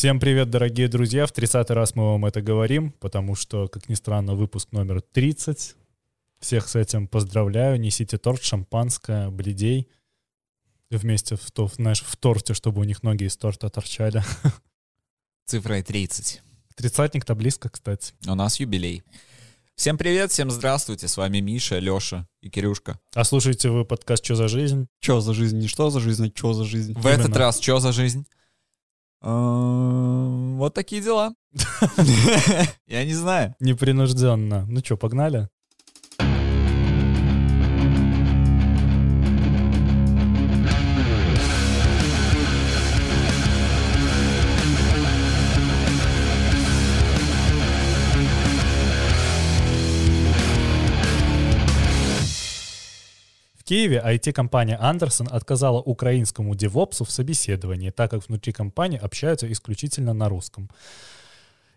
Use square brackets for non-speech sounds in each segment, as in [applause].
Всем привет, дорогие друзья. В 30 раз мы вам это говорим, потому что, как ни странно, выпуск номер 30. Всех с этим поздравляю. Несите торт, шампанское, бледей. Вместе в, то, знаешь, в торте, чтобы у них ноги из торта торчали. [laughs] Цифрой 30. Тридцатник-то близко, кстати. У нас юбилей. Всем привет, всем здравствуйте. С вами Миша, Леша и Кирюшка. А слушаете вы подкаст «Чё за жизнь?» Чё за жизнь? Не что за жизнь, а чё за жизнь? В этот раз что за жизнь? Эм, Вот такие дела. [laughs] Я не знаю. Непринужденно. Ну что, погнали? Киеве IT-компания Андерсон отказала украинскому девопсу в собеседовании, так как внутри компании общаются исключительно на русском.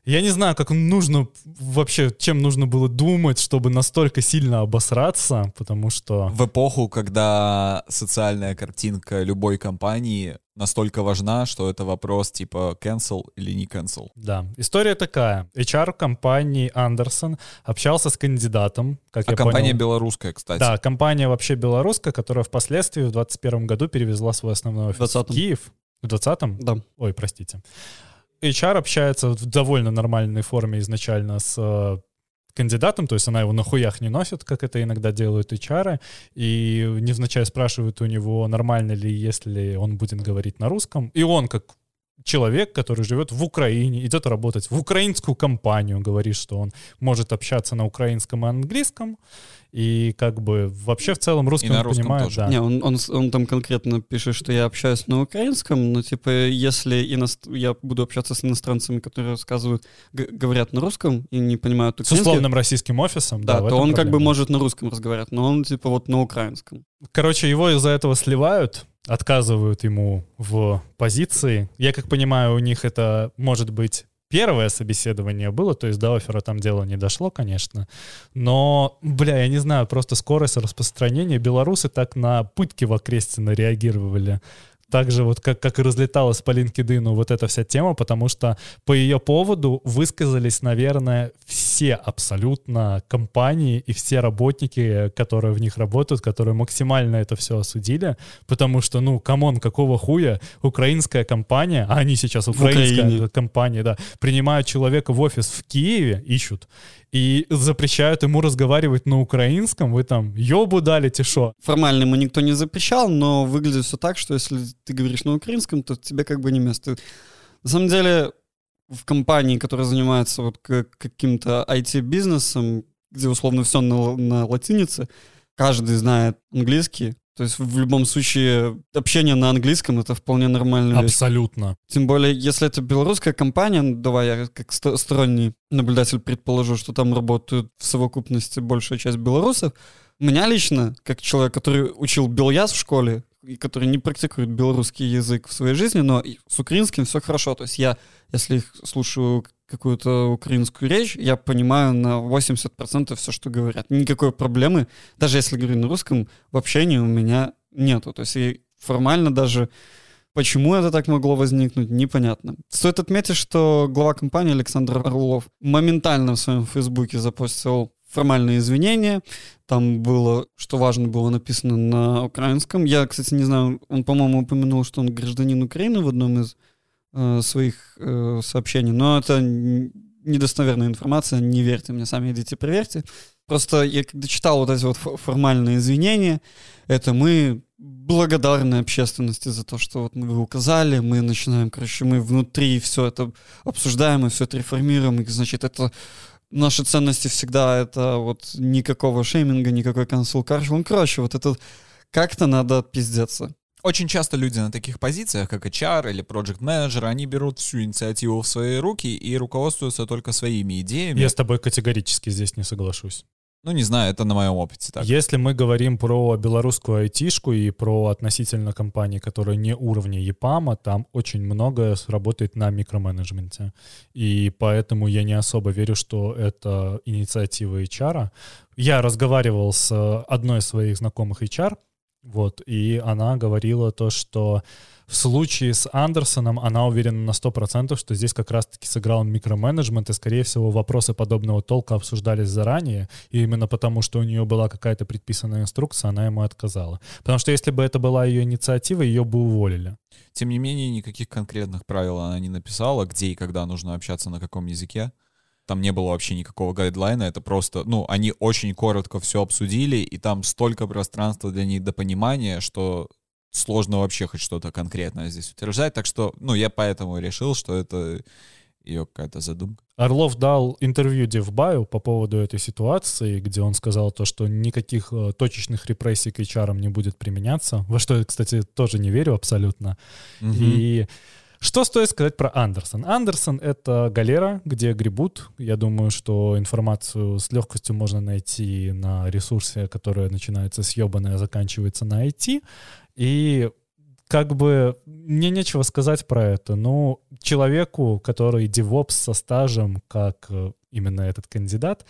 Я не знаю, как нужно вообще, чем нужно было думать, чтобы настолько сильно обосраться, потому что... В эпоху, когда социальная картинка любой компании настолько важна, что это вопрос типа cancel или не cancel. Да, история такая. HR компании Андерсон общался с кандидатом, как А я компания понял. белорусская, кстати. Да, компания вообще белорусская, которая впоследствии в 2021 году перевезла свой основной офис в 20-м. Киев. В 20-м? Да. Ой, простите. HR общается в довольно нормальной форме изначально с э, кандидатом, то есть она его на хуях не носит, как это иногда делают HR, и невзначай спрашивают у него, нормально ли, если он будет говорить на русском. И он, как человек, который живет в Украине, идет работать в украинскую компанию, говорит, что он может общаться на украинском и английском, и как бы вообще в целом русский на он русском понимает, тоже. да. Не, он, он, с- он там конкретно пишет, что я общаюсь на украинском, но типа если иност- я буду общаться с иностранцами, которые рассказывают, г- говорят на русском и не понимают С украинский, условным российским офисом, да, да, то он как бы проблема. может на русском разговаривать, но он типа вот на украинском. Короче, его из-за этого сливают, отказывают ему в позиции. Я как понимаю, у них это может быть первое собеседование было, то есть до оффера там дело не дошло, конечно. Но, бля, я не знаю, просто скорость распространения. Белорусы так на пытки в Окрестино реагировали. Так же вот как, как и разлеталась по LinkedIn вот эта вся тема, потому что по ее поводу высказались, наверное, все абсолютно компании и все работники, которые в них работают, которые максимально это все осудили, потому что, ну, come on, какого хуя? Украинская компания, а они сейчас украинская компания, да, принимают человека в офис в Киеве, ищут, и запрещают ему разговаривать на украинском, вы там ёбу дали, шо? Формально ему никто не запрещал, но выглядит все так, что если ты говоришь на украинском, то тебе как бы не место. На самом деле в компании, которая занимается вот каким-то IT-бизнесом, где условно все на, на латинице, каждый знает английский. То есть в любом случае общение на английском это вполне нормально. Абсолютно. Тем более, если это белорусская компания, ну, давай я как сто- сторонний наблюдатель предположу, что там работают в совокупности большая часть белорусов. Меня лично, как человек, который учил беляз в школе, и который не практикует белорусский язык в своей жизни, но с украинским все хорошо. То есть я, если слушаю какую-то украинскую речь, я понимаю на 80% все, что говорят. Никакой проблемы, даже если говорю на русском, в общении у меня нету. То есть и формально даже Почему это так могло возникнуть, непонятно. Стоит отметить, что глава компании Александр Орлов моментально в своем фейсбуке запостил формальные извинения. Там было, что важно, было написано на украинском. Я, кстати, не знаю, он, по-моему, упомянул, что он гражданин Украины в одном из э, своих э, сообщений, но это недостоверная информация, не верьте мне, сами идите проверьте. Просто я когда читал вот эти вот фо- формальные извинения, это мы благодарны общественности за то, что вот мы вы указали, мы начинаем, короче, мы внутри все это обсуждаем и все это реформируем, и, значит, это наши ценности всегда это вот никакого шейминга, никакой cancel culture. Ну, короче, вот это как-то надо пиздеться. Очень часто люди на таких позициях, как HR или project менеджер они берут всю инициативу в свои руки и руководствуются только своими идеями. Я с тобой категорически здесь не соглашусь. Ну, не знаю, это на моем опыте так. Если мы говорим про белорусскую айтишку и про относительно компании, которые не уровня ЕПАМа, там очень многое работает на микроменеджменте. И поэтому я не особо верю, что это инициатива HR. Я разговаривал с одной из своих знакомых HR, Вот, и она говорила то, что в случае с Андерсоном она уверена на 100%, что здесь как раз-таки сыграл микроменеджмент, и, скорее всего, вопросы подобного толка обсуждались заранее, и именно потому, что у нее была какая-то предписанная инструкция, она ему отказала. Потому что если бы это была ее инициатива, ее бы уволили. Тем не менее, никаких конкретных правил она не написала, где и когда нужно общаться, на каком языке. Там не было вообще никакого гайдлайна, это просто, ну, они очень коротко все обсудили, и там столько пространства для недопонимания, что сложно вообще хоть что-то конкретное здесь утверждать. Так что, ну, я поэтому решил, что это ее какая-то задумка. Орлов дал интервью Девбаю по поводу этой ситуации, где он сказал то, что никаких э, точечных репрессий к HR не будет применяться, во что я, кстати, тоже не верю абсолютно. Мгм. И что стоит сказать про Андерсон? Андерсон — это галера, где гребут. Я думаю, что информацию с легкостью можно найти на ресурсе, который начинается с ебаная, заканчивается на IT. И как бы мне нечего сказать про это, но человеку, который DevOps со стажем, как э, именно этот кандидат,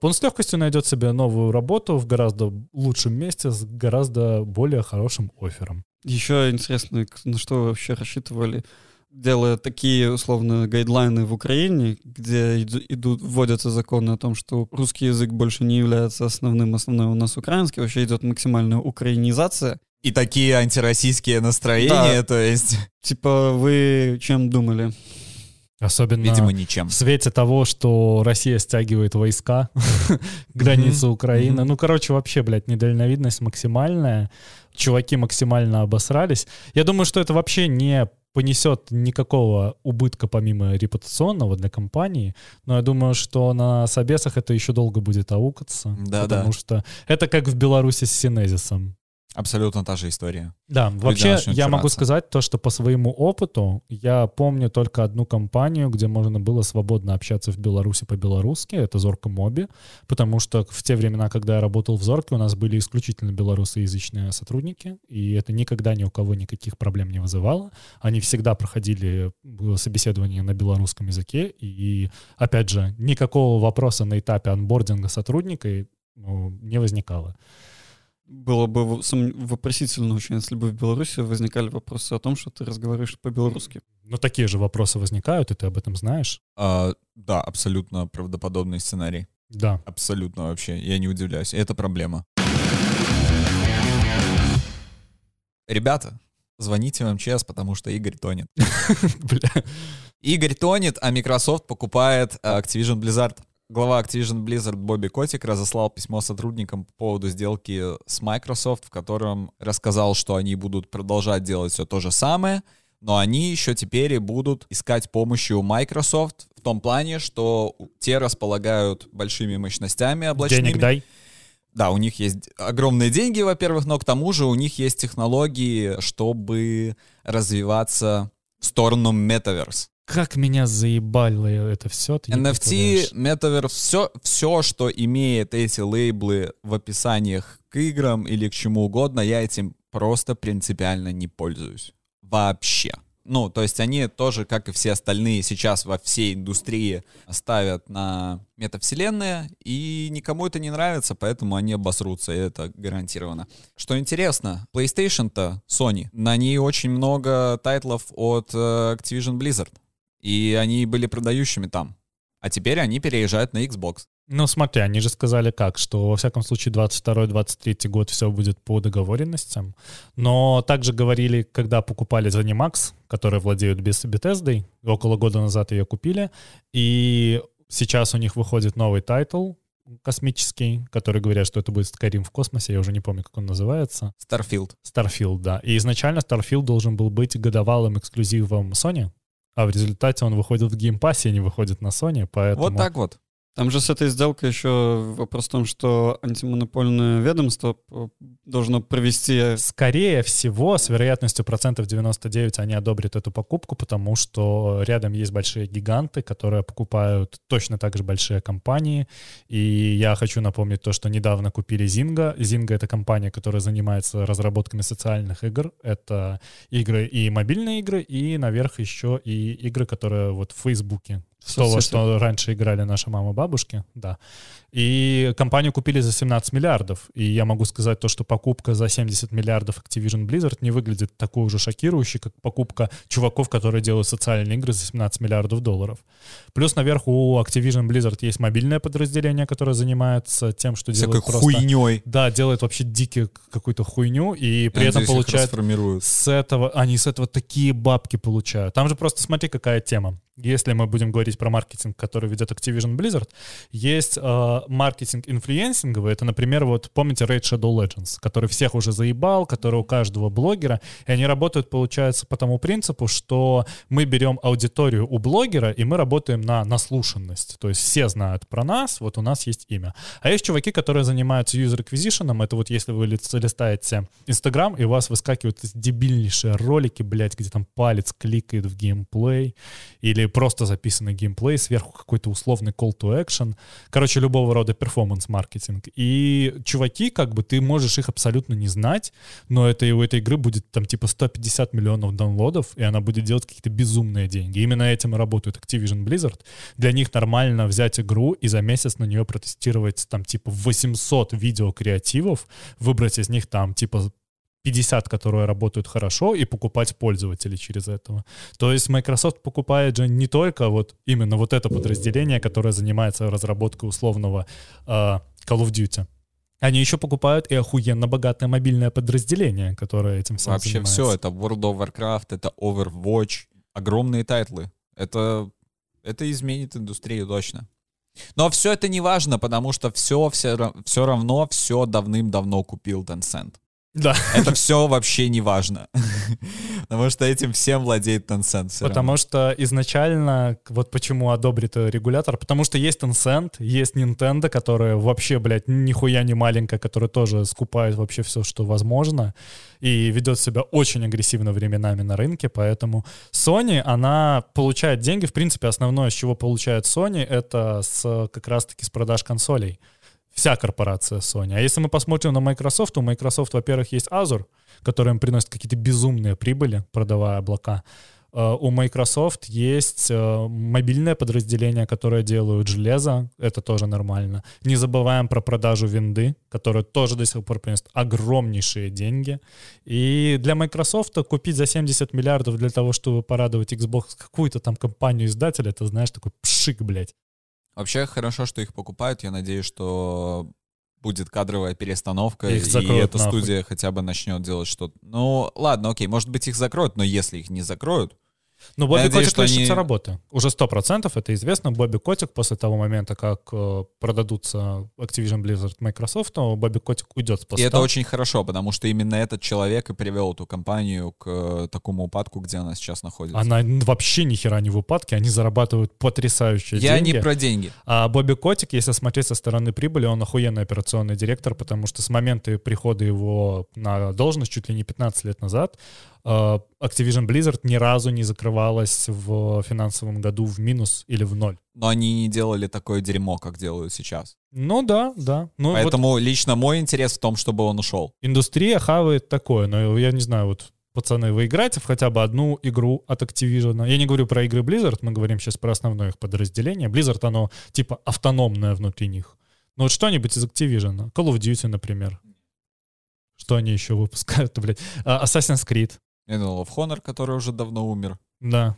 он с легкостью найдет себе новую работу в гораздо лучшем месте с гораздо более хорошим оффером. Еще интересно, на что вы вообще рассчитывали, делая такие, условно, гайдлайны в Украине, где иду- идут, вводятся законы о том, что русский язык больше не является основным, основной у нас украинский, вообще идет максимальная украинизация. И такие антироссийские настроения, Да. то есть, [laughs] Типа, вы чем думали? Особенно видимо, ничем. в свете того, что Россия стягивает войска [laughs] к границе Украины. Ну, короче, вообще, блядь, недальновидность максимальная. Чуваки максимально обосрались. Я думаю, что это вообще не понесет никакого убытка помимо репутационного для компании, но я думаю, что на собесах это еще долго будет аукаться, Да-да. потому что это как в Беларуси с Синезисом. Абсолютно та же история. Да, вообще начнут я могу чураться. сказать то, что по своему опыту я помню только одну компанию, где можно было свободно общаться в Беларуси по-белорусски, это Зорка Моби, потому что в те времена, когда я работал в Зорке, у нас были исключительно белорусоязычные сотрудники, и это никогда ни у кого никаких проблем не вызывало. Они всегда проходили э, собеседование на белорусском языке, и, опять же, никакого вопроса на этапе анбординга сотрудника ну, не возникало. Было бы вопросительно очень, если бы в Беларуси возникали вопросы о том, что ты разговариваешь по-белорусски. Но такие же вопросы возникают, и ты об этом знаешь. А, да, абсолютно правдоподобный сценарий. Да. Абсолютно вообще. Я не удивляюсь. Это проблема. Ребята, звоните в МЧС, потому что Игорь тонет. [laughs] Бля. Игорь тонет, а Microsoft покупает э, Activision Blizzard. Глава Activision Blizzard Бобби Котик разослал письмо сотрудникам по поводу сделки с Microsoft, в котором рассказал, что они будут продолжать делать все то же самое, но они еще теперь и будут искать помощи у Microsoft в том плане, что те располагают большими мощностями облачными. Денег дай. Да, у них есть огромные деньги, во-первых, но к тому же у них есть технологии, чтобы развиваться в сторону Metaverse. Как меня заебало это все. NFT. Metaverse, все, все, что имеет эти лейблы в описаниях к играм или к чему угодно, я этим просто принципиально не пользуюсь. Вообще. Ну, то есть они тоже, как и все остальные, сейчас во всей индустрии ставят на метавселенные, и никому это не нравится, поэтому они обосрутся, и это гарантированно. Что интересно, PlayStation-то, Sony, на ней очень много тайтлов от э, Activision Blizzard, и они были продающими там. А теперь они переезжают на Xbox. Ну смотри, они же сказали как, что во всяком случае 22-23 год все будет по договоренностям. Но также говорили, когда покупали ZeniMax, которые владеют Bethesda, около года назад ее купили, и сейчас у них выходит новый title космический, который говорят, что это будет Skyrim в космосе, я уже не помню, как он называется. Starfield. Starfield, да. И изначально Starfield должен был быть годовалым эксклюзивом Sony, а в результате он выходит в Game Pass е, а не выходит на Sony, поэтому... Вот так вот. Там же с этой сделкой еще вопрос в том, что антимонопольное ведомство должно провести... Скорее всего, с вероятностью процентов 99 они одобрят эту покупку, потому что рядом есть большие гиганты, которые покупают точно так же большие компании. И я хочу напомнить то, что недавно купили Zynga. Zynga — это компания, которая занимается разработками социальных игр. Это игры и мобильные игры, и наверх еще и игры, которые вот в Фейсбуке То, во соцсети. что раньше играли наши мамы бабушки, да. И компанию купили за 17 миллиардов. И я могу сказать то, что покупка за 70 миллиардов Activision Blizzard не выглядит такой уже шокирующей, как покупка чуваков, которые делают социальные игры за 17 миллиардов долларов. Плюс наверху у Activision Blizzard есть мобильное подразделение, которое занимается тем, что Всякой делает просто... хуйней. Да, делает вообще дикий какую-то хуйню, и при этом получает с этого, они с этого такие бабки получают. Там же просто смотри, какая тема. Если мы будем говорить про маркетинг, который ведет Activision Blizzard, есть э, маркетинг инфлюенсинговый. Это, например, вот помните Raid Shadow Legends, который всех уже заебал, который у каждого блогера. И они работают, получается, по тому принципу, что мы берем аудиторию у блогера, и мы работаем на наслушанность. То есть все знают про нас, вот у нас есть имя. А есть чуваки, которые занимаются user acquisition. Это вот если вы листаете Инстаграм, и у вас выскакивают дебильнейшие ролики, блядь, где там палец кликает в геймплей, или просто записанный геймплей, сверху какой-то условный call to action. Короче, любого рода перформанс-маркетинг. И чуваки, как бы, ты можешь их абсолютно не знать, но это, у этой игры будет там типа 150 миллионов даунлодов, и она будет делать какие-то безумные деньги. Именно этим и работает Activision Blizzard. Для них нормально взять игру и за месяц на нее протестировать там типа 800 видео-креативов, выбрать из них там типа 50, которые работают хорошо, и покупать пользователей через этого. То есть Microsoft покупает же не только вот именно вот это подразделение, которое занимается разработкой условного э, Call of Duty. Они еще покупают и охуенно богатое мобильное подразделение, которое этим всем Вообще занимается. все, это World of Warcraft, это Overwatch, огромные title ы. Это, это изменит индустрию точно. Но все это не важно, потому что все, все, все равно все давным-давно купил Tencent. Да. Это все вообще не важно. [laughs] Потому что этим всем владеет Tencent. равно. Потому что изначально, вот почему одобрит регулятор, потому что есть Tencent, есть Nintendo, которая вообще, блядь, нихуя не маленькая, которая тоже скупает вообще все, что возможно, и ведет себя очень агрессивно временами на рынке, поэтому Sony, она получает деньги, в принципе, основное, с чего получает Sony, это с, как раз-таки с продаж консолей. Вся корпорация Sony. А если мы посмотрим на Microsoft, у Microsoft, во-первых, есть Azure, который им приносит какие-то безумные прибыли, продавая облака. Э, У Microsoft есть э, мобильное подразделение, которое делают железо, это тоже нормально. Не забываем про продажу винды, которая тоже до сих пор приносит огромнейшие деньги. И для Microsoft купить за 70 миллиардов для того, чтобы порадовать Xbox какую-то там компанию-издателя, это, знаешь, такой пшик, блядь. Вообще хорошо, что их покупают. Я надеюсь, что будет кадровая перестановка, Их и эта нахуй. студия хотя бы начнет делать что-то. Ну, ладно, окей, может быть, их закроют, но если их не закроют, Ну, Бобби надеюсь, Котик лишится они- работы. Уже 100% это известно. Бобби Котик после того момента, как э, продадутся Activision Blizzard Microsoft, то Бобби Котик уйдет с и поста. это очень хорошо, потому что именно этот человек и привел эту компанию к э, такому упадку, где она сейчас находится. Она вообще ни хера не в упадке, они зарабатывают потрясающие Я деньги. не про деньги. А Бобби Котик, если смотреть со стороны прибыли, он охуенный операционный директор, потому что с момента прихода его на должность, чуть ли не 15 лет назад, э, Activision Blizzard ни разу не закрывалась в финансовом году в минус или в ноль. Но они не делали такое дерьмо, как делают сейчас. Ну да, да. Ну, вот Поэтому лично мой интерес в том, чтобы он ушел. индустрия хавает такое, но я не знаю, вот пацаны, вы играете в хотя бы одну игру от Activision? Я не говорю про игры Blizzard, мы говорим сейчас про основное их подразделение. Blizzard, оно типа автономное внутри них. Ну вот что-нибудь из Activision. Call of Duty, например. Что они еще выпускают, [laughs] блядь? А, Assassin's Creed. Думал, в Honor, который уже давно умер. Да.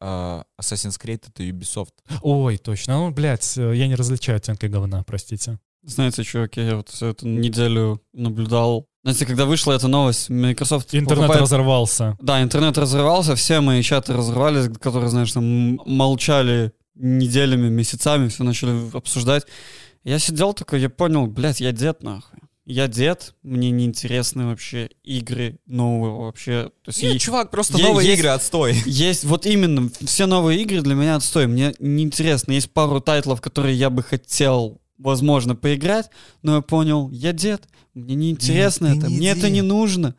А Assassin's Creed — это Ubisoft. Ой, точно. Ну, блядь, э, я не различаю оттенки говна, простите. Знаете, чуваки, я вот всю эту неделю наблюдал. Знаете, когда вышла эта новость, Microsoft Интернет покупает- разорвался. Да, интернет разрывался, все мои чаты разрывались, которые, знаешь, там молчали неделями, месяцами, все начали обсуждать. Я сидел такой, я понял, блядь, я дед нахуй. Я дед, мне неинтересны вообще игры новые вообще. То есть Нет, и- чувак, просто е- новые есть- игры, отстой. есть, вот именно, все новые игры для меня отстой. Мне неинтересно. Есть пару тайтлов, которые я бы хотел, возможно, поиграть, но я понял, я дед, мне неинтересно Нет, это, не мне это дед. не нужно.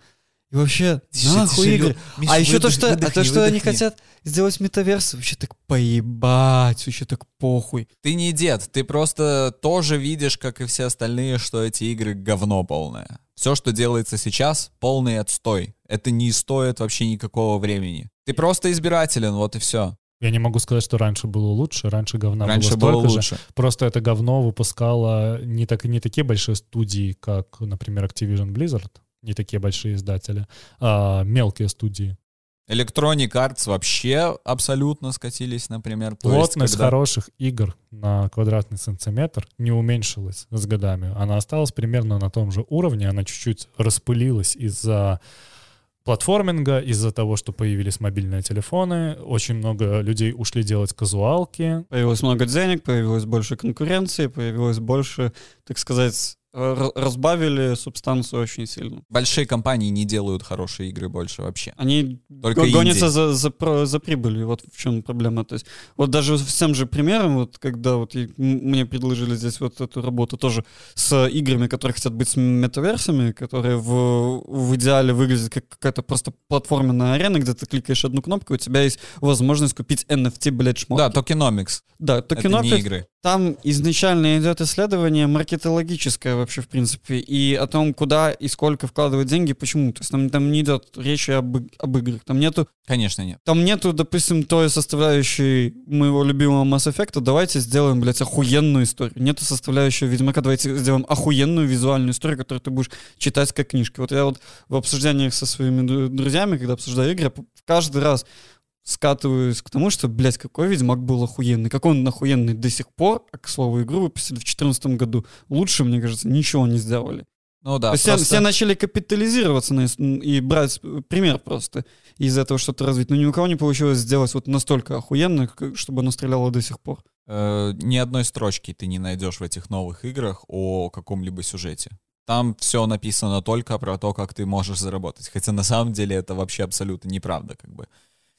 И вообще, нахуй игры. а еще то, что, а то, что они хотят сделать метаверс, вообще так поебать, вообще так похуй. Ты не дед, ты просто тоже видишь, как и все остальные, что эти игры говно полное. Все, что делается сейчас, полный отстой. Это не стоит вообще никакого времени. Ты просто избирателен, вот и все. Я не могу сказать, что раньше было лучше, раньше говна Раньше было было столько же. лучше. Просто это говно выпускало не, так, не такие большие студии, как, например, Activision Blizzard, не такие большие издатели, а мелкие студии. Electronic Arts вообще абсолютно скатились, например. То есть, Плотность когда- хороших игр на квадратный сантиметр не уменьшилась с годами. Она осталась примерно на том же уровне, она чуть-чуть распылилась из-за платформинга, из-за того, что появились мобильные телефоны. Очень много людей ушли делать казуалки. Появилось много денег, появилось больше конкуренции, появилось больше, так сказать, разбавили субстанцию очень сильно. Большие компании не делают хорошие игры больше вообще. Они Только го- гонятся за, за, за прибылью, вот в чем проблема. То есть, вот даже с тем же примером, вот когда вот мне предложили здесь вот эту работу тоже с играми, которые хотят быть с метаверсами, которые в, в идеале выглядят как какая-то просто платформенная арена, где ты кликаешь одну кнопку, и у тебя есть возможность купить NFT, блядь, шмотки. Да, токеномикс. да, Это токенопик, не игры. Там изначально идет исследование маркетологическое вообще, в принципе, и о том, куда и сколько вкладывать деньги, почему. То есть там, там не идет речи об, об играх. Там нету, Конечно, нет. там нету, допустим, той составляющей моего любимого Mass Effect, давайте сделаем, блядь, охуенную историю. Нету составляющей Ведьмака, давайте сделаем охуенную визуальную историю, которую ты будешь читать как книжки. Вот я вот в обсуждениях со своими дру- друзьями, когда обсуждаю игры, каждый раз скатываюсь к тому, что, блядь, какой Ведьмак был охуенный. Как он охуенный до сих пор, а, к слову, игру выпустили в 2014 году. Лучше, мне кажется, ничего не сделали. Ну да, То есть все, просто- все начали капитализироваться на, и брать пример просто из этого что-то развить. Но ни у кого не получилось сделать вот настолько охуенно, чтобы оно стреляло до сих пор. э, ни одной строчки ты не найдешь в этих новых играх о каком-либо сюжете. Там все написано только про то, как ты можешь заработать. Хотя на самом деле это вообще абсолютно неправда, как бы.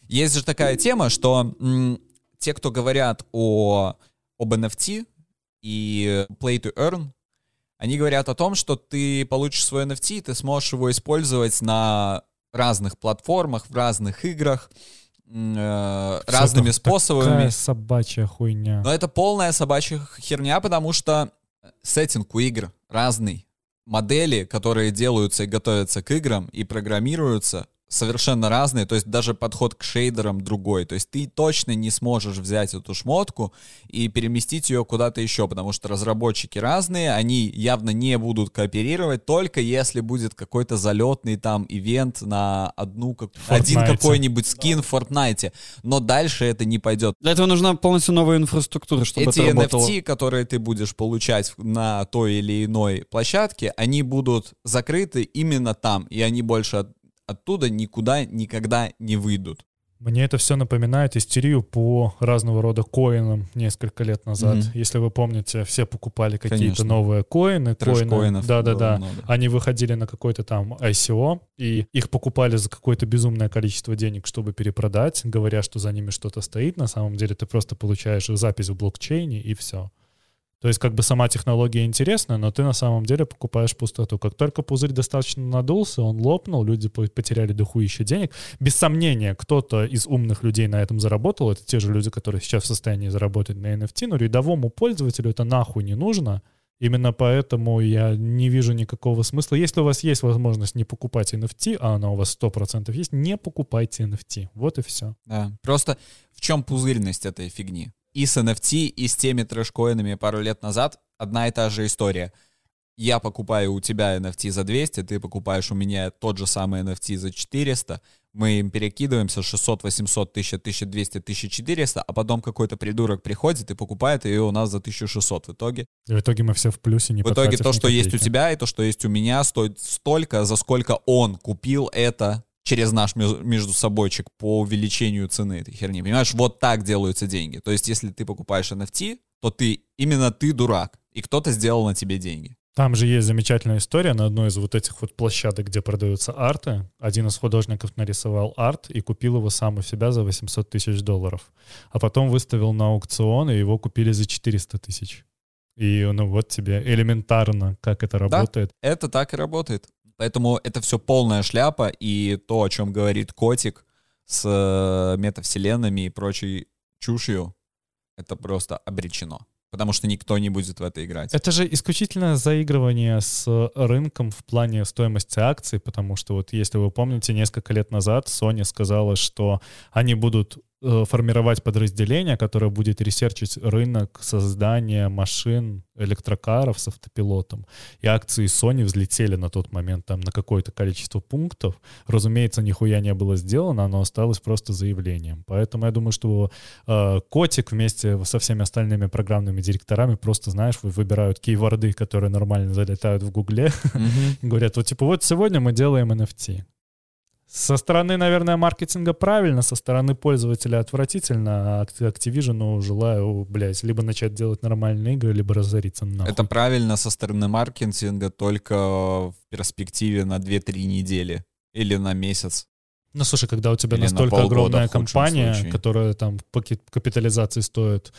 Есть же такая тема, что м, те, кто говорят о, об NFT и play to earn, они говорят о том, что ты получишь свой NFT, ты сможешь его использовать на разных платформах, в разных играх, э, разными способами. Такая собачья хуйня. Но это полная собачья херня, потому что сеттинг у игр разный. Модели, которые делаются и готовятся к играм и программируются, совершенно разные. То есть даже подход к шейдерам другой. То есть ты точно не сможешь взять эту шмотку и переместить ее куда-то еще, потому что разработчики разные, они явно не будут кооперировать, только если будет какой-то залетный там ивент на одну, как- один какой-нибудь скин в Fortnite. Но дальше это не пойдет. Для этого нужна полностью новая инфраструктура, чтобы Эти это работало. NFT, которые ты будешь получать на той или иной площадке, они будут закрыты именно там, и они больше от- оттуда никуда никогда не выйдут. Мне это все напоминает истерию по разного рода коинам несколько лет назад. Мгм. Если вы помните, все покупали какие-то новые коины. коины. Да-да-да. Они выходили на какой-то там ICO, и их покупали за какое-то безумное количество денег, чтобы перепродать, говоря, что за ними что-то стоит. На самом деле ты просто получаешь запись в блокчейне, и все. То есть как бы сама технология интересна, но ты на самом деле покупаешь пустоту. Как только пузырь достаточно надулся, он лопнул, люди по- потеряли дохуище денег. Без сомнения, кто-то из умных людей на этом заработал. Это те же люди, которые сейчас в состоянии заработать на NFT, но рядовому пользователю это нахуй не нужно. Именно поэтому я не вижу никакого смысла. Если у вас есть возможность не покупать NFT, а она у вас 100% есть, не покупайте NFT. Вот и все. Да. Просто в чем пузырьность этой фигни? И с NFT, и с теми трэш-коинами пару лет назад одна и та же история. Я покупаю у тебя NFT за 200, ты покупаешь у меня тот же самый NFT за 400, мы им перекидываемся 600, 800, 1000, 1200, 1400, а потом какой-то придурок приходит и покупает ее у нас за 1600 в итоге. И в итоге мы все в плюсе, не В итоге то, что есть у тебя, и то, что есть у меня, стоит столько, за сколько он купил это через наш между собойчик по увеличению цены этой херни. Понимаешь, вот так делаются деньги. То есть, если ты покупаешь NFT, то ты, именно ты дурак, и кто-то сделал на тебе деньги. Там же есть замечательная история на одной из вот этих вот площадок, где продаются арты. Один из художников нарисовал арт и купил его сам у себя за 800 тысяч долларов. А потом выставил на аукцион, и его купили за 400 тысяч. И ну вот тебе элементарно, как это работает. Это так и работает. Поэтому это все полная шляпа, и то, о чем говорит котик с э, метавселенными и прочей чушью, это просто обречено. Потому что никто не будет в это играть. Это же исключительно заигрывание с рынком в плане стоимости акций, потому что вот если вы помните, несколько лет назад Sony сказала, что они будут формировать подразделение, которое будет ресерчить рынок создания машин, электрокаров с автопилотом. И акции Sony взлетели на тот момент там на какое-то количество пунктов. Разумеется, нихуя не было сделано, оно осталось просто заявлением. Поэтому я думаю, что э, Котик вместе со всеми остальными программными директорами просто, знаешь, выбирают кейворды, которые нормально залетают в Гугле. [laughs] Говорят, вот типа вот сегодня мы делаем NFT. Со стороны, наверное, маркетинга правильно, со стороны пользователя отвратительно, а Activision желаю, блядь, либо начать делать нормальные игры, либо разориться нахуй. Это правильно со стороны маркетинга только в перспективе на 2-3 недели или на месяц. Ну, слушай, когда у тебя Или настолько огромная компания, случае. которая там по капитализации стоит,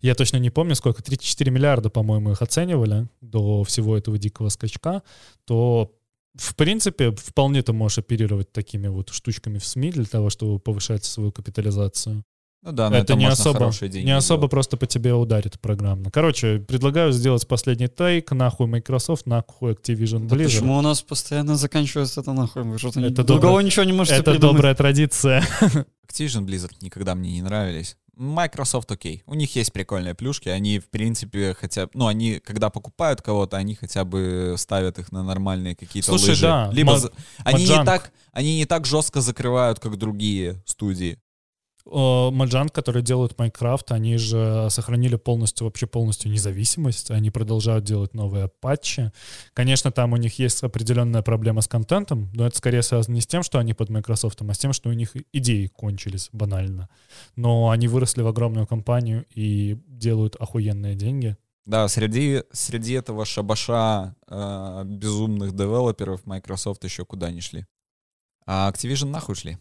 я точно не помню, сколько, 34 миллиарда, по-моему, их оценивали до всего этого дикого скачка, то в принципе, вполне ты можешь оперировать такими вот штучками в СМИ для того, чтобы повышать свою капитализацию. Ну да, но это, это не особо, не особо просто по тебе ударит программно. Короче, предлагаю сделать последний тейк. Нахуй Microsoft, нахуй Activision Blizzard. Да почему у нас постоянно заканчивается это нахуй? Вы что-то это другого добрая, ничего не можете Это придумать. добрая традиция. [laughs] Activision Blizzard никогда мне не нравились. Microsoft окей. У них есть прикольные плюшки. Они, в принципе, хотя ну, они, когда покупают кого-то, они хотя бы ставят их на нормальные какие-то Слушай, лыжи. да. Либо Ма- они, не так, они не так жестко закрывают, как другие студии. Маджан, которые делают Майнкрафт, они же сохранили полностью, вообще полностью независимость, они продолжают делать новые патчи. Конечно, там у них есть определенная проблема с контентом, но это скорее связано не с тем, что они под Microsoft, а с тем, что у них идеи кончились банально. Но они выросли в огромную компанию и делают охуенные деньги. Да, среди, среди этого шабаша э, безумных девелоперов Microsoft еще куда не шли. А Activision нахуй шли.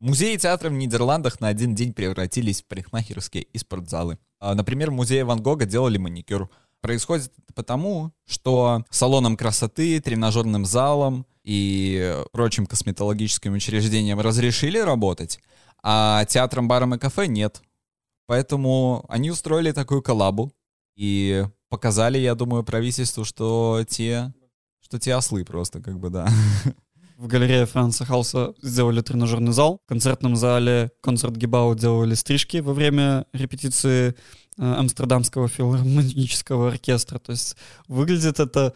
Музеи и театры в Нидерландах на один день превратились в парикмахерские и спортзалы. А, например, в Ван Гога делали маникюр. Происходит это потому, что салоном красоты, тренажерным залом и прочим косметологическим учреждениям разрешили работать, а театрам, барам и кафе нет. Поэтому они устроили такую коллабу и показали, я думаю, правительству, что те, что те ослы просто, как бы, да. [laughs] В галерее Франца Халса сделали тренажерный зал. В концертном зале концерт Гибау делали стрижки во время репетиции э, Амстердамского филармонического оркестра. То есть выглядит это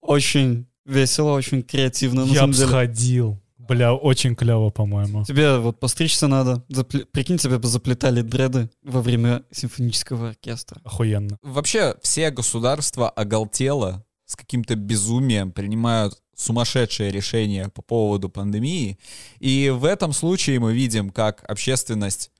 очень весело, очень креативно. На Я бы сходил. Бля, очень клево, по-моему. Тебе вот постричься надо. Запле... Прикинь, тебе бы заплетали дреды во время симфонического оркестра. Охуенно. Вообще, все государства оголтело с каким-то безумием принимают сумасшедшее решение по поводу пандемии. И в этом случае мы видим, как общественность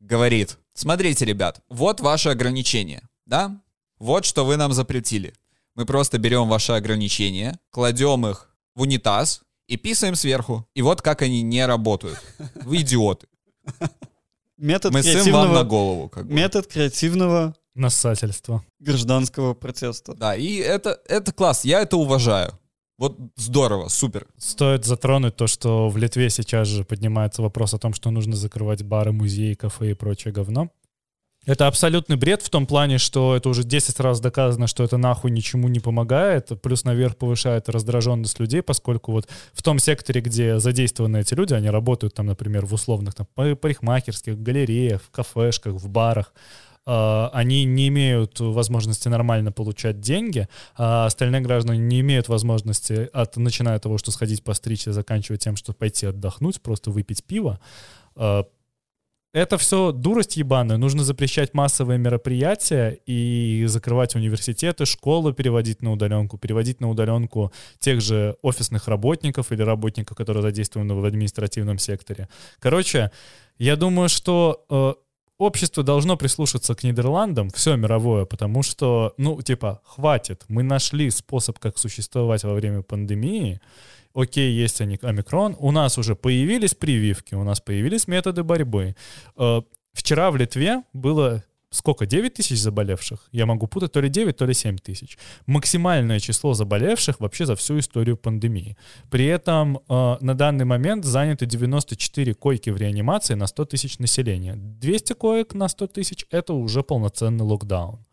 говорит, смотрите, ребят, вот ваши ограничения, да? Вот что вы нам запретили. Мы просто берем ваши ограничения, кладем их в унитаз и писаем сверху. И вот как они не работают. Вы идиоты. Метод Мы креативного... вам на голову. Как бы. Метод креативного Насательство. Гражданского протеста. Да, и это, это класс, я это уважаю. Вот здорово, супер. Стоит затронуть то, что в Литве сейчас же поднимается вопрос о том, что нужно закрывать бары, музеи, кафе и прочее говно. Это абсолютный бред в том плане, что это уже 10 раз доказано, что это нахуй ничему не помогает, плюс наверх повышает раздраженность людей, поскольку вот в том секторе, где задействованы эти люди, они работают там, например, в условных там парикмахерских, галереях, в кафешках, в барах, они не имеют возможности нормально получать деньги, а остальные граждане не имеют возможности, от, начиная от того, что сходить постричься, заканчивая тем, что пойти отдохнуть, просто выпить пиво. А, это все дурость ебаная. Нужно запрещать массовые мероприятия и закрывать университеты, школы переводить на удаленку, переводить на удаленку тех же офисных работников или работников, которые задействованы в административном секторе. Короче, я думаю, что э, общество должно прислушаться к Нидерландам, все мировое, потому что, ну, типа, хватит, мы нашли способ, как существовать во время пандемии, окей, есть омикрон, у нас уже появились прививки, у нас появились методы борьбы. Э, вчера в Литве было сколько, 9 тысяч заболевших? Я могу путать то ли 9, то ли 7 тысяч. Максимальное число заболевших вообще за всю историю пандемии. При этом э, на данный момент заняты 94 койки в реанимации на 100 тысяч населения. 200 коек на 100 тысяч — это уже полноценный локдаун.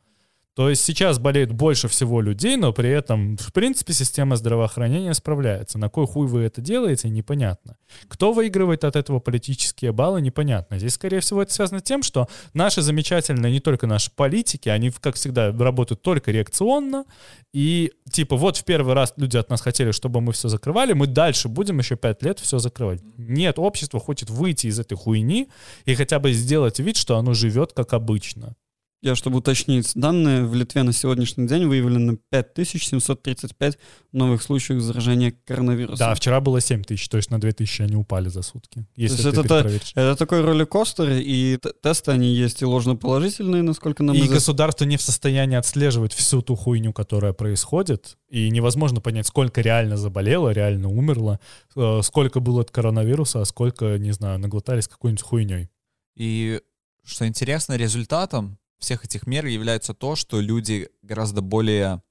То есть сейчас болеет больше всего людей, но при этом, в принципе, система здравоохранения справляется. На кой хуй вы это делаете, непонятно. Кто выигрывает от этого политические баллы, непонятно. Здесь, скорее всего, это связано с тем, что наши замечательные, не только наши политики, они, как всегда, работают только реакционно. И, типа, вот в первый раз люди от нас хотели, чтобы мы все закрывали, мы дальше будем еще пять лет все закрывать. Нет, общество хочет выйти из этой хуйни и хотя бы сделать вид, что оно живет как обычно. Я, чтобы уточнить данные, в Литве на сегодняшний день выявлено 5735 новых случаев заражения коронавирусом. Да, вчера было 7 тысяч, то есть на 2 тысячи они упали за сутки. Если есть ты это та-. Это такой роликостер, и тесты, они есть и ложноположительные, насколько нам И известно. государство не в состоянии отслеживать всю ту хуйню, которая происходит, и невозможно понять, сколько реально заболело, реально умерло, э, сколько было от коронавируса, а сколько, не знаю, наглотались какой-нибудь хуйней. И что интересно, результатом всех этих мер является то, что люди гораздо более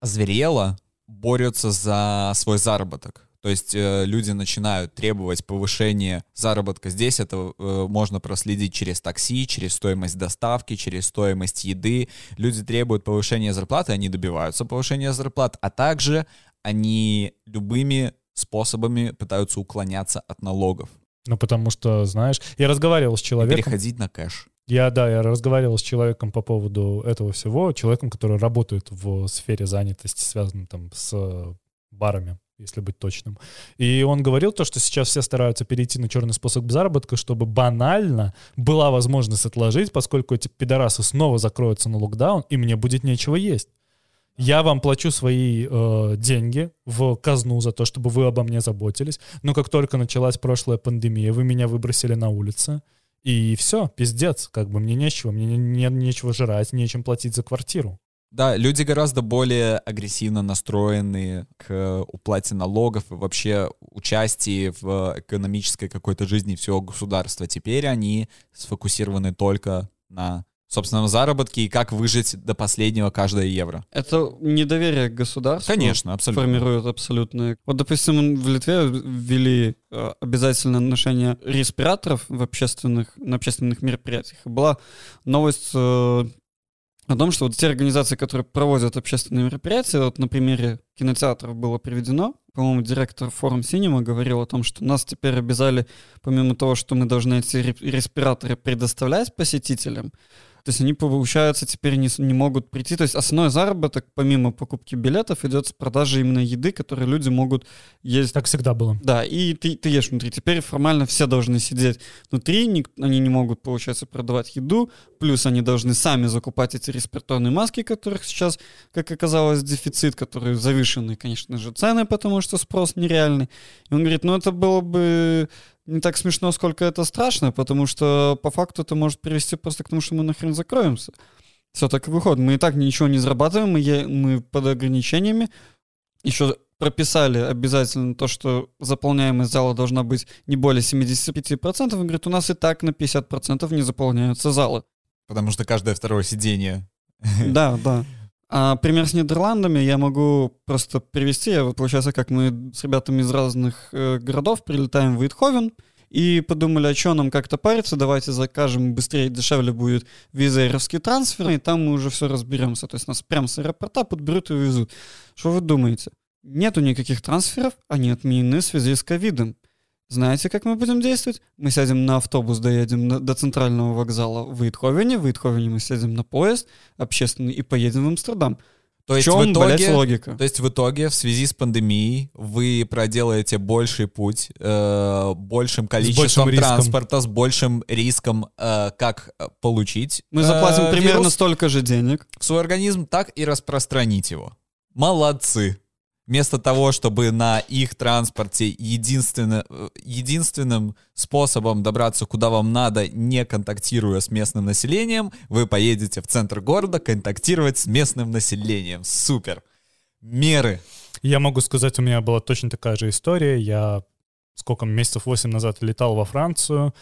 зверело борются за свой заработок. То есть э, люди начинают требовать повышения заработка. Здесь это э, можно проследить через такси, через стоимость доставки, через стоимость еды. Люди требуют повышения зарплаты, они добиваются повышения зарплат, а также они любыми способами пытаются уклоняться от налогов Ну, потому что, знаешь, я разговаривал с и человеком, переходить на кэш. Я, да, я разговаривал с человеком по поводу этого всего, человеком, который работает в сфере занятости, связанной там с барами, если быть точным. И он говорил то, что сейчас все стараются перейти на черный способ заработка, чтобы банально была возможность отложить, поскольку эти пидорасы снова закроются на локдаун, и мне будет нечего есть. Я вам плачу свои э, деньги в казну за то, чтобы вы обо мне заботились. Но как только началась прошлая пандемия, вы меня выбросили на улице. И все, пиздец, как бы мне нечего, мне не, не- нечего жрать, нечем платить за квартиру. Да, люди гораздо более агрессивно настроены к уплате налогов и вообще участии в экономической какой-то жизни всего государства. Теперь они сфокусированы только на собственном заработке и как выжить до последнего каждое евро. Это недоверие к государству. Конечно, абсолютно. формирует абсолютно. Вот, допустим, в Литве ввели э, обязательное ношение респираторов в общественных, на общественных мероприятиях. Была новость э, о том, что вот те организации, которые проводят общественные мероприятия, вот на примере кинотеатров было приведено, по-моему, директор форум Синема говорил о том, что нас теперь обязали, помимо того, что мы должны эти ре- респираторы предоставлять посетителям, то есть они, получается, теперь не, не могут прийти. То есть основной заработок, помимо покупки билетов, идет с продажи именно еды, которую люди могут есть. Так всегда было. Да, и ты, ты ешь внутри. Теперь формально все должны сидеть внутри, ник- они не могут, получается, продавать еду, плюс они должны сами закупать эти респираторные маски, которых сейчас, как оказалось, дефицит, которые завышенные, конечно же, цены, потому что спрос нереальный. И он говорит, ну это было бы не так смешно, сколько это страшно, потому что по факту это может привести просто к тому, что мы нахрен закроемся. Все так и выходит. Мы и так ничего не зарабатываем, мы, е- мы под ограничениями. Еще прописали обязательно то, что заполняемость зала должна быть не более 75%. Он говорит, у нас и так на 50% не заполняются залы. Потому что каждое второе сиденье Да, да. А пример с Нидерландами я могу просто привести. Я, получается, как мы с ребятами из разных э, городов прилетаем в Эйтховен и подумали, а что нам как-то париться, давайте закажем быстрее, дешевле будет визаировский трансфер, и там мы уже все разберемся. То есть нас прямо с аэропорта подберут и увезут. Что вы думаете? Нету никаких трансферов, они отменены в связи с ковидом. Знаете, как мы будем действовать? Мы сядем на автобус, доедем на- до центрального вокзала в Эйтховене, в Эйтховене мы сядем на поезд общественный и поедем в Амстердам. То в есть чем, в блядь, итоге, логика? то есть в итоге в связи с пандемией вы проделаете больший путь, э, большим количеством риском. транспорта, с большим риском, э, как э, получить Мы э, заплатим примерно вирус столько же денег. в свой организм, так и распространить его. Молодцы. Вместо того, чтобы на их транспорте единственно, единственным способом добраться куда вам надо, не контактируя с местным населением, вы поедете в центр города контактировать с местным населением. Супер. Меры. Я могу сказать, у меня была точно такая же история. Я сколько месяцев, 8 назад летал во Францию,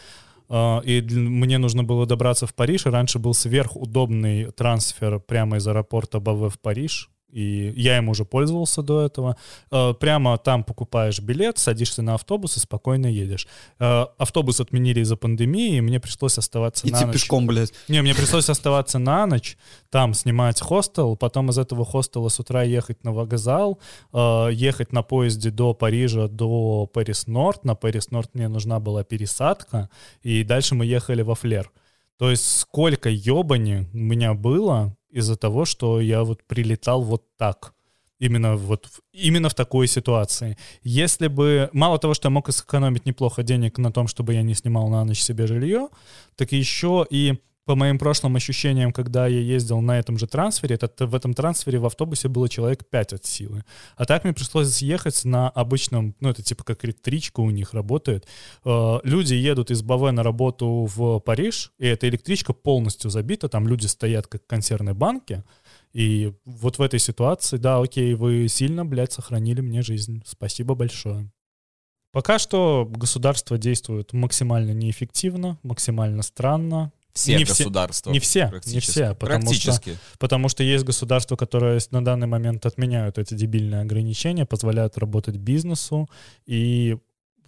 э, и мне нужно было добраться в Париж, и раньше был сверхудобный трансфер прямо из аэропорта Баве в Париж. И я им уже пользовался до этого. Э, Прямо там покупаешь билет, садишься на автобус и спокойно едешь. Э, Автобус отменили из-за пандемии, и мне пришлось оставаться на Идти ночь. пешком, блядь. Не, мне пришлось оставаться на ночь, там снимать хостел, потом из этого хостела с утра ехать на вокзал, э, ехать на поезде до Парижа, до Парис-Норд. На Парис-Норд мне нужна была пересадка, и дальше мы ехали во Флер. То есть сколько ебани у меня было из-за того, что я вот прилетал вот так. Именно вот именно в такой ситуации. Если бы... Мало того, что я мог сэкономить неплохо денег на том, чтобы я не снимал на ночь себе жилье, так еще и по моим прошлым ощущениям, когда я ездил на этом же трансфере, это, в этом трансфере в автобусе было человек 5 от силы. А так мне пришлось ехать на обычном, ну это типа как электричка у них работает. Э, Люди едут из Баве на работу в Париж, и эта электричка полностью забита, там люди стоят как в консервной банке, и вот в этой ситуации, да, окей, вы сильно, блядь, сохранили мне жизнь. Спасибо большое. Пока что государство действует максимально неэффективно, максимально странно. Все Не все- государства. не все, не все, потому Практически. Потому что есть государства, которые на данный момент отменяют эти дебильные ограничения, позволяют работать бизнесу, и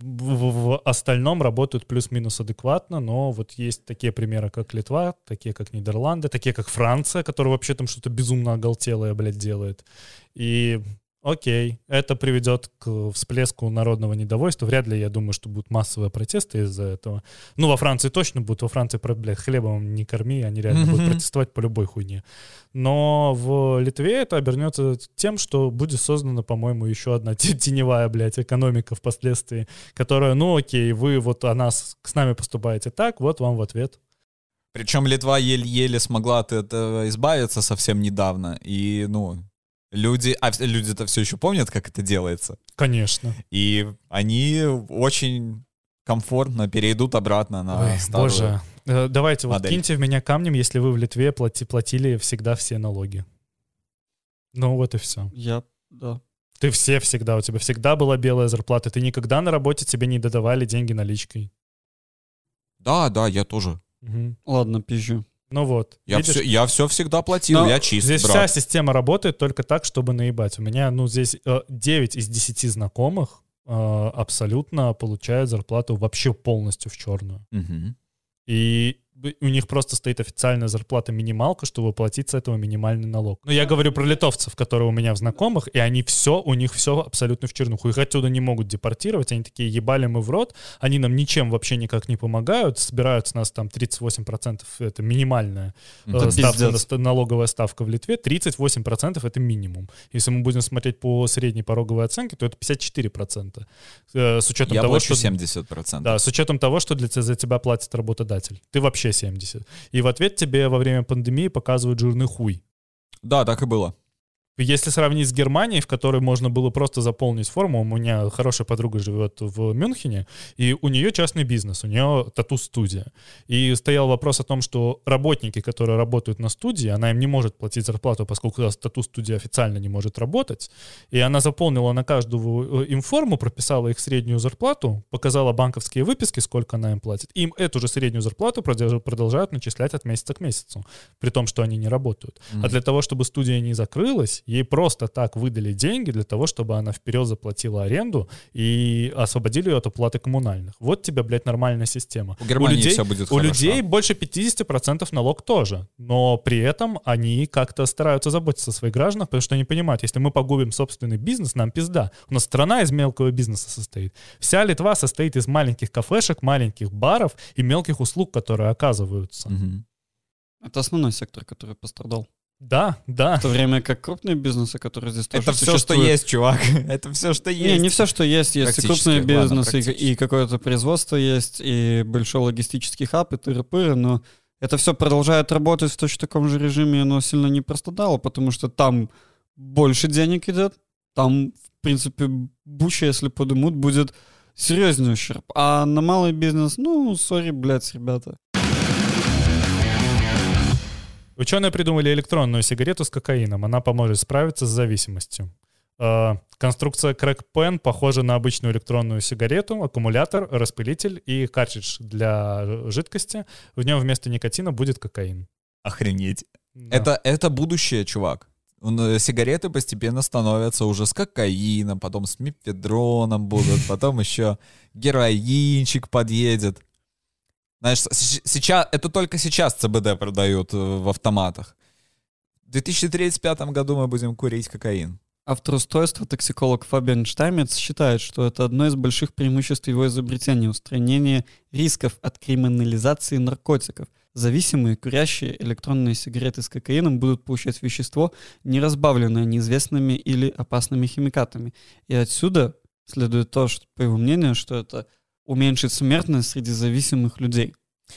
в, в- в остальном работают плюс-минус адекватно, но вот есть такие примеры, как Литва, такие, как Нидерланды, такие, как Франция, которая вообще там что-то безумно оголтелое, блядь, делает. И окей, это приведет к всплеску народного недовольства. Вряд ли, я думаю, что будут массовые протесты из-за этого. Ну, во Франции точно будут. Во Франции, блядь, хлебом не корми, они реально будут протестовать по любой хуйне. Но в Литве это обернется тем, что будет создана, по-моему, еще одна [laughs] те- теневая, блядь, экономика впоследствии, которая, ну окей, вы вот о нас, с нами поступаете так, вот вам в ответ. Причем Литва еле-еле смогла от этого избавиться совсем недавно. И, ну, люди... А люди-то все еще помнят, как это делается. Конечно. И они очень комфортно перейдут обратно на Ой, старую... боже. Э, Давайте, вот киньте в меня камнем, если вы в Литве плати- платили всегда все налоги. Ну вот и все. Я, да. Ты все всегда, у тебя всегда была белая зарплата. Ты никогда на работе тебе не додавали деньги наличкой. Да, да, я тоже. Мгм. Ладно, пизжу. Ну вот. Я видишь? все, я все всегда платил, Но я чист, Здесь брат. вся система работает только так, чтобы наебать. У меня, ну, здесь э, 9 из 10 знакомых э, абсолютно получают зарплату вообще полностью в черную. Мгм. И у них просто стоит официальная зарплата минималка, чтобы платить с этого минимальный налог. Но я говорю про литовцев, которые у меня в знакомых, и они все, у них все абсолютно в чернуху. Их отсюда не могут депортировать, они такие, ебали мы в рот, они нам ничем вообще никак не помогают, собирают с нас там 38%, это минимальная э, Это ставка, пиздец. на- ста- налоговая ставка в Литве, 38% это минимум. Если мы будем смотреть по средней пороговой оценке, то это 54%. Э, С учетом Я того, что... 70%. Да, с учетом того, что для, за тебя платит работодатель. Ты вообще 70. И в ответ тебе во время пандемии показывают жирный хуй. Да, так и было. Если сравнить с Германией, в которой можно было просто заполнить форму, у меня хорошая подруга живет в Мюнхене, и у нее частный бизнес, у нее тату-студия. И стоял вопрос о том, что работники, которые работают на студии, она им не может платить зарплату, поскольку тату-студия официально не может работать. И она заполнила на каждую э, им форму, прописала их среднюю зарплату, показала банковские выписки, сколько она им платит. Им эту же среднюю зарплату продолж- продолжают начислять от месяца к месяцу, при том, что они не работают. А для того, чтобы студия не закрылась, ей просто так выдали деньги для того, чтобы она вперед заплатила аренду и освободили ее от оплаты коммунальных. Вот тебе, блядь, нормальная система. У Германии людей, все будет у хорошо. людей больше 50% налог тоже. Но при этом они как-то стараются заботиться о своих гражданах, потому что они понимают, если мы погубим собственный бизнес, нам пизда. У нас страна из мелкого бизнеса состоит. Вся Литва состоит из маленьких кафешек, маленьких баров и мелких услуг, которые оказываются. Мгм. Это основной сектор, который пострадал. Да, да. В то время как крупные бизнесы, которые здесь тоже Это все, что есть, чувак. [laughs] Это все, что Не, есть. не все, что есть. Есть и крупные ладно, бизнесы, и- практически. и какое-то производство есть, и большой логистический хаб, и тыры-пыры, но это все продолжает работать в точно таком же режиме, и оно сильно не прострадало, потому что там больше денег идет, там, в принципе, буча, если подымут, будет серьезный ущерб. А на малый бизнес, ну, сори, блядь, ребята. Ученые придумали электронную сигарету с кокаином. Она поможет справиться с зависимостью. Э, Конструкция Crack Pen похожа на обычную электронную сигарету, аккумулятор, распылитель и картридж для жидкости. В нем вместо никотина будет кокаин. Охренеть. Да. Это, это будущее, чувак. Э, Сигареты постепенно становятся уже с кокаином, потом с мифедроном будут, потом еще героинчик подъедет. Знаешь, сейчас, это только сейчас ЦБД продают э, в автоматах. В 2035 году мы будем курить кокаин. Автор устройства, токсиколог Фабиан Штаймец, считает, что это одно из больших преимуществ его изобретения — устранение рисков от криминализации наркотиков. Зависимые, курящие электронные сигареты с кокаином будут получать вещество, не разбавленное неизвестными или опасными химикатами. И отсюда следует то, что, по его мнению, что это уменьшит смертность среди зависимых людей.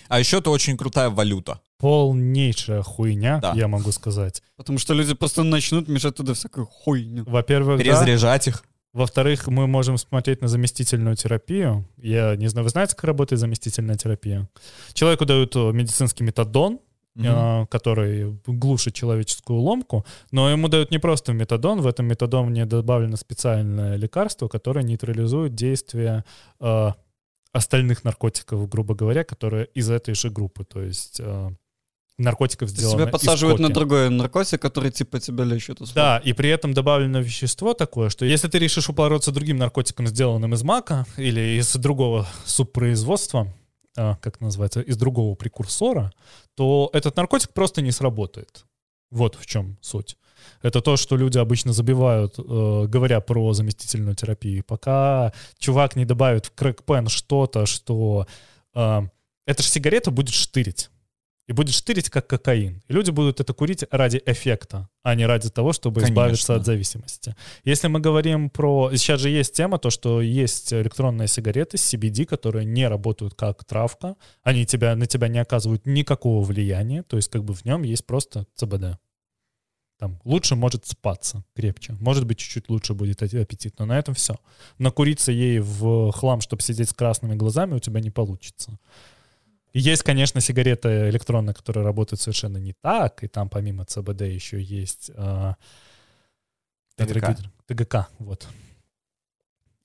А еще это очень крутая валюта. Полнейшая хуйня, Да. я могу сказать. Потому что люди просто начнут мешать туда всякую хуйню. Во-первых, да. Перезаряжать их. Во-вторых, мы можем смотреть на заместительную терапию. Я не знаю, вы знаете, как работает заместительная терапия? Человеку дают э, медицинский метадон, э, который глушит человеческую ломку, но ему дают не просто метадон, в этом метадоне добавлено специальное лекарство, которое нейтрализует действие э, остальных наркотиков, грубо говоря, которые из этой же группы, то есть э, наркотиков сделано Тебя подсаживают на другой наркотик, который типа тебя лечит. условно. Да, и при этом добавлено вещество такое, что если ты решишь упороться другим наркотиком, сделанным из мака или из другого субпроизводства, а, как называется, из другого прекурсора, то этот наркотик просто не сработает. Вот в чем суть. Это то, что люди обычно забивают, э, говоря про заместительную терапию. Пока чувак не добавит в крэкпен что-то, что э, эта же сигарета будет штырить. И будет штырить как кокаин. И люди будут это курить ради эффекта, а не ради того, чтобы Конечно. избавиться от зависимости. Если мы говорим про... Сейчас же есть тема, то, что есть электронные сигареты с CBD, которые не работают как травка. Они тебя, на тебя не оказывают никакого влияния. То есть как бы в нем есть просто CBD. Там лучше может спаться крепче. Может быть, чуть-чуть лучше будет аппетит, но на этом все. Накуриться ей в хлам, чтобы сидеть с красными глазами, у тебя не получится. И Есть, конечно, сигарета электронная, которая работает совершенно не так, и там помимо ЦБД еще есть а, ТГК. ТГК, вот.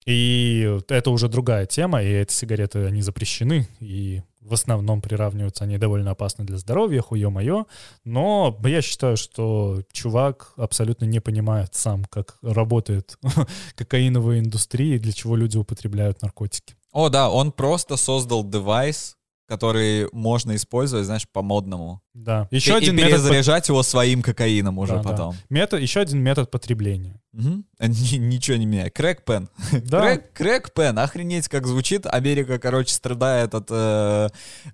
И это уже другая тема, и эти сигареты, они запрещены, и в основном приравниваются, они довольно опасны для здоровья, хуё-моё, но я считаю, что чувак абсолютно не понимает сам, как работает [laughs] кокаиновая индустрия и для чего люди употребляют наркотики. О, да, он просто создал девайс, который можно использовать, знаешь, по-модному. Да. Еще и, один и метод, перезаряжать его своим кокаином уже Да, да. потом. метод, еще один метод потребления. Ни- Ничего не меняет. Крэк-пен. Да, Крэк, крэк-пен. Охренеть, как звучит. Америка, короче, страдает от э,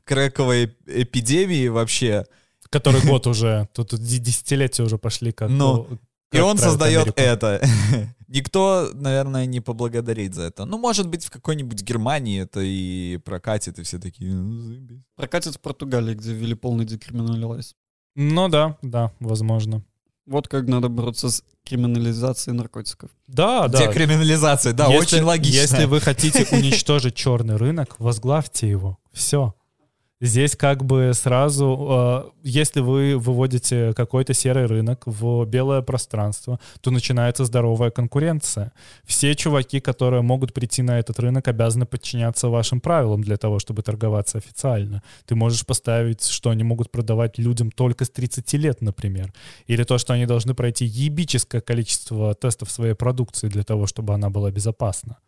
крэковой эпидемии вообще. который год уже, тут десятилетия уже пошли как... Ну, И он создает Америку. это. [laughs] Никто, наверное, не поблагодарит за это. Ну, может быть, в какой-нибудь Германии это и прокатит, и все такие... «Ну, заебись». Прокатит в Португалии, где ввели полный декриминализ. Ну да, да, возможно. Вот как надо бороться с криминализацией наркотиков. Да, да. Декриминализация, да, Если- очень логично. Если вы хотите [laughs] уничтожить черный рынок, возглавьте его. Все. Здесь как бы сразу, э, если вы выводите какой-то серый рынок в белое пространство, то начинается здоровая конкуренция. Все чуваки, которые могут прийти на этот рынок, обязаны подчиняться вашим правилам для того, чтобы торговаться официально. Ты можешь поставить, что они могут продавать людям только с 30 лет, например. Или то, что они должны пройти ебическое количество тестов своей продукции для того, чтобы она была безопасна.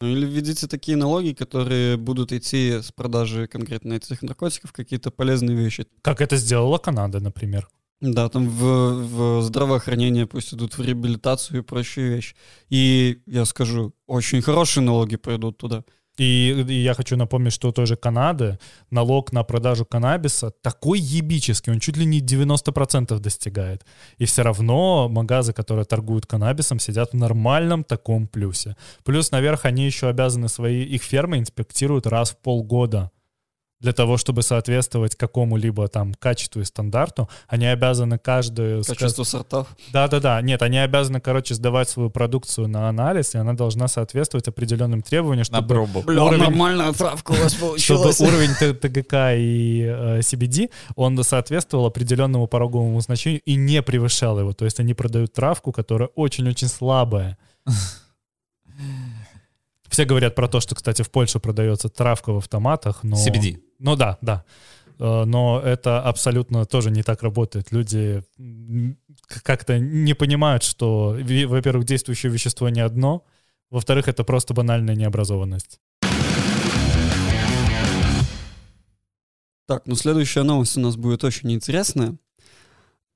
Ну, Или введите такие налоги, которые будут идти с продажи конкретно этих наркотиков, какие-то полезные вещи. Как это сделала Канада, например. Да, там в, в здравоохранение пусть идут в реабилитацию и прочие вещи. И я скажу, очень хорошие налоги пройдут туда. И, и я хочу напомнить, что у той же Канады налог на продажу каннабиса такой ебический, он чуть ли не 90% достигает. И все равно магазы, которые торгуют каннабисом, сидят в нормальном таком плюсе. Плюс наверх они еще обязаны свои, их фермы инспектируют раз в полгода. Для того, чтобы соответствовать какому-либо там качеству и стандарту, они обязаны каждую... Качество сортов. Да-да-да, нет, они обязаны, короче, сдавать свою продукцию на анализ, и она должна соответствовать определенным требованиям, На чтобы, пробу. Бля, Уровень- нормальная травка у вас [laughs] чтобы получилась. уровень Т- ТГК и э, CBD, он соответствовал определенному пороговому значению и не превышал его. То есть они продают травку, которая очень-очень слабая. [laughs] Все говорят про то, что, кстати, в Польше продается травка в автоматах, но... CBD. Ну да, да. Э, но это абсолютно тоже не так работает. Люди как-то не понимают, что, во-первых, действующее вещество не одно, во-вторых, это просто банальная необразованность. Так, ну следующая новость у нас будет очень интересная.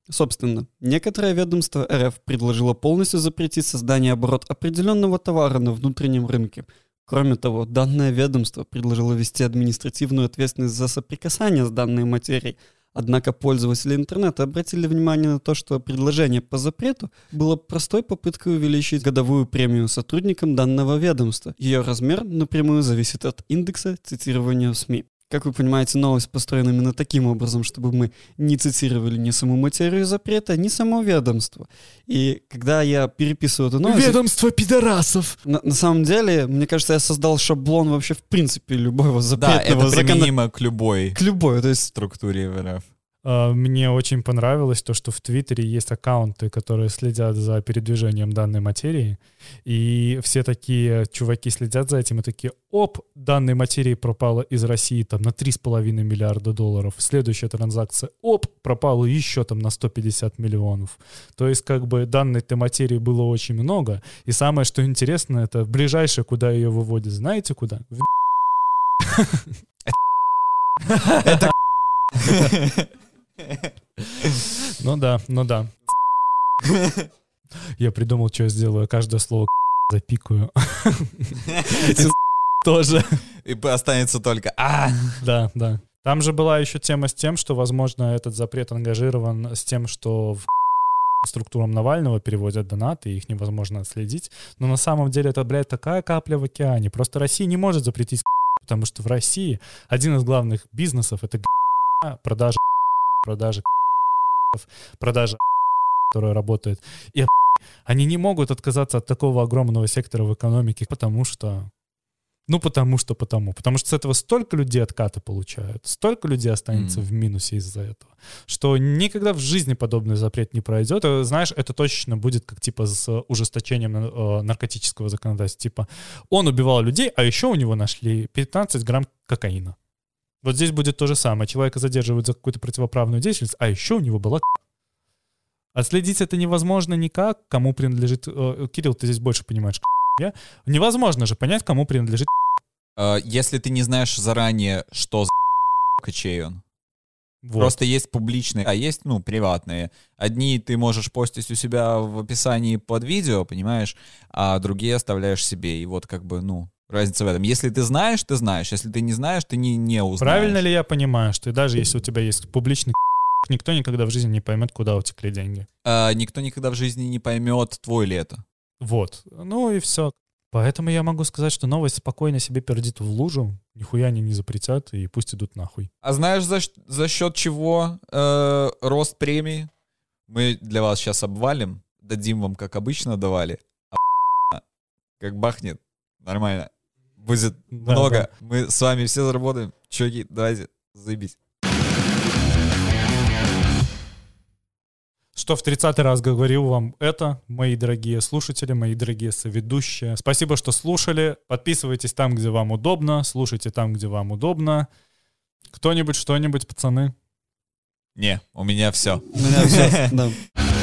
Собственно, некоторое ведомство РФ предложило полностью запретить создание оборот определенного товара на внутреннем рынке. Кроме того, данное ведомство предложило ввести административную ответственность за соприкасание с данной материей. Однако пользователи интернета обратили внимание на то, что предложение по запрету было простой попыткой увеличить годовую премию сотрудникам данного ведомства. Ее размер напрямую зависит от индекса цитирования в СМИ. Как вы понимаете, новость построена именно таким образом, чтобы мы не цитировали ни саму материю запрета, ни само ведомство. И когда я переписываю эту новость... Ведомство пидорасов! На, на самом деле, мне кажется, я создал шаблон вообще в принципе любого Да, запретного это закона- применимо к любой К любой, то есть структуре РФ. А, Мне очень понравилось то, что в Твиттере есть аккаунты, которые следят за передвижением данной материи, и все такие чуваки следят за этим и такие, оп, данной материи пропала из России там на 3,5 миллиарда долларов, следующая транзакция, оп, пропала еще там на 150 миллионов. То есть как бы данной-то материи было очень много, и самое, что интересно, это ближайшее, куда ее выводят, знаете куда? В Это [laughs] [laughs] [laughs] Ну да, ну да. Я придумал, что я сделаю. Каждое слово запикаю. Тоже. И останется только а Да, да. Там же была еще тема с тем, что, возможно, этот запрет ангажирован с тем, что в структурам Навального переводят донаты, и их невозможно отследить. Но на самом деле это, блядь, такая капля в океане. Просто Россия не может запретить потому что в России один из главных бизнесов — это продажа продажа продажа которая работает. И они не могут отказаться от такого огромного сектора в экономике, потому что ну, потому что, потому. Потому что с этого столько людей отката получают, столько людей останется Мгм. в минусе из-за этого, что никогда в жизни подобный запрет не пройдет. Знаешь, это точно будет как типа с ужесточением э, наркотического законодательства. Типа он убивал людей, а еще у него нашли 15 грамм кокаина. Вот здесь будет то же самое. Человека задерживают за какую-то противоправную деятельность, а еще у него была. Отследить это невозможно никак, кому принадлежит... э, Кирилл, ты здесь больше понимаешь, я. Невозможно же понять, кому принадлежит Э, Если ты не знаешь заранее, что за чей он. Вот. Просто есть публичные, а есть, ну, приватные. Одни ты можешь постить у себя в описании под видео, понимаешь, а другие оставляешь себе. И вот как бы, ну, разница в этом. Если ты знаешь, ты знаешь. Если ты не знаешь, ты не, не узнаешь. Правильно ли я понимаю, что даже если у тебя есть публичный [laughs] никто никогда в жизни не поймет, куда утекли деньги? А, никто никогда в жизни не поймет, твой ли это. Вот. Ну и все. Поэтому я могу сказать, что новость спокойно себе пердит в лужу, нихуя они не запретят, и пусть идут нахуй. А знаешь, за, за счет чего э, рост премии? Мы для вас сейчас обвалим, дадим вам, как обычно давали. А [laughs] как бахнет, нормально. Будет Да, много. да. Мы с вами все заработаем. Чуваки, давайте, заебись. Что в 30 раз говорил вам это, мои дорогие слушатели, мои дорогие соведущие. Спасибо, что слушали. Подписывайтесь там, где вам удобно. Слушайте там, где вам удобно. Кто-нибудь, что-нибудь, пацаны? Не, у меня все. У меня всё, да. [laughs]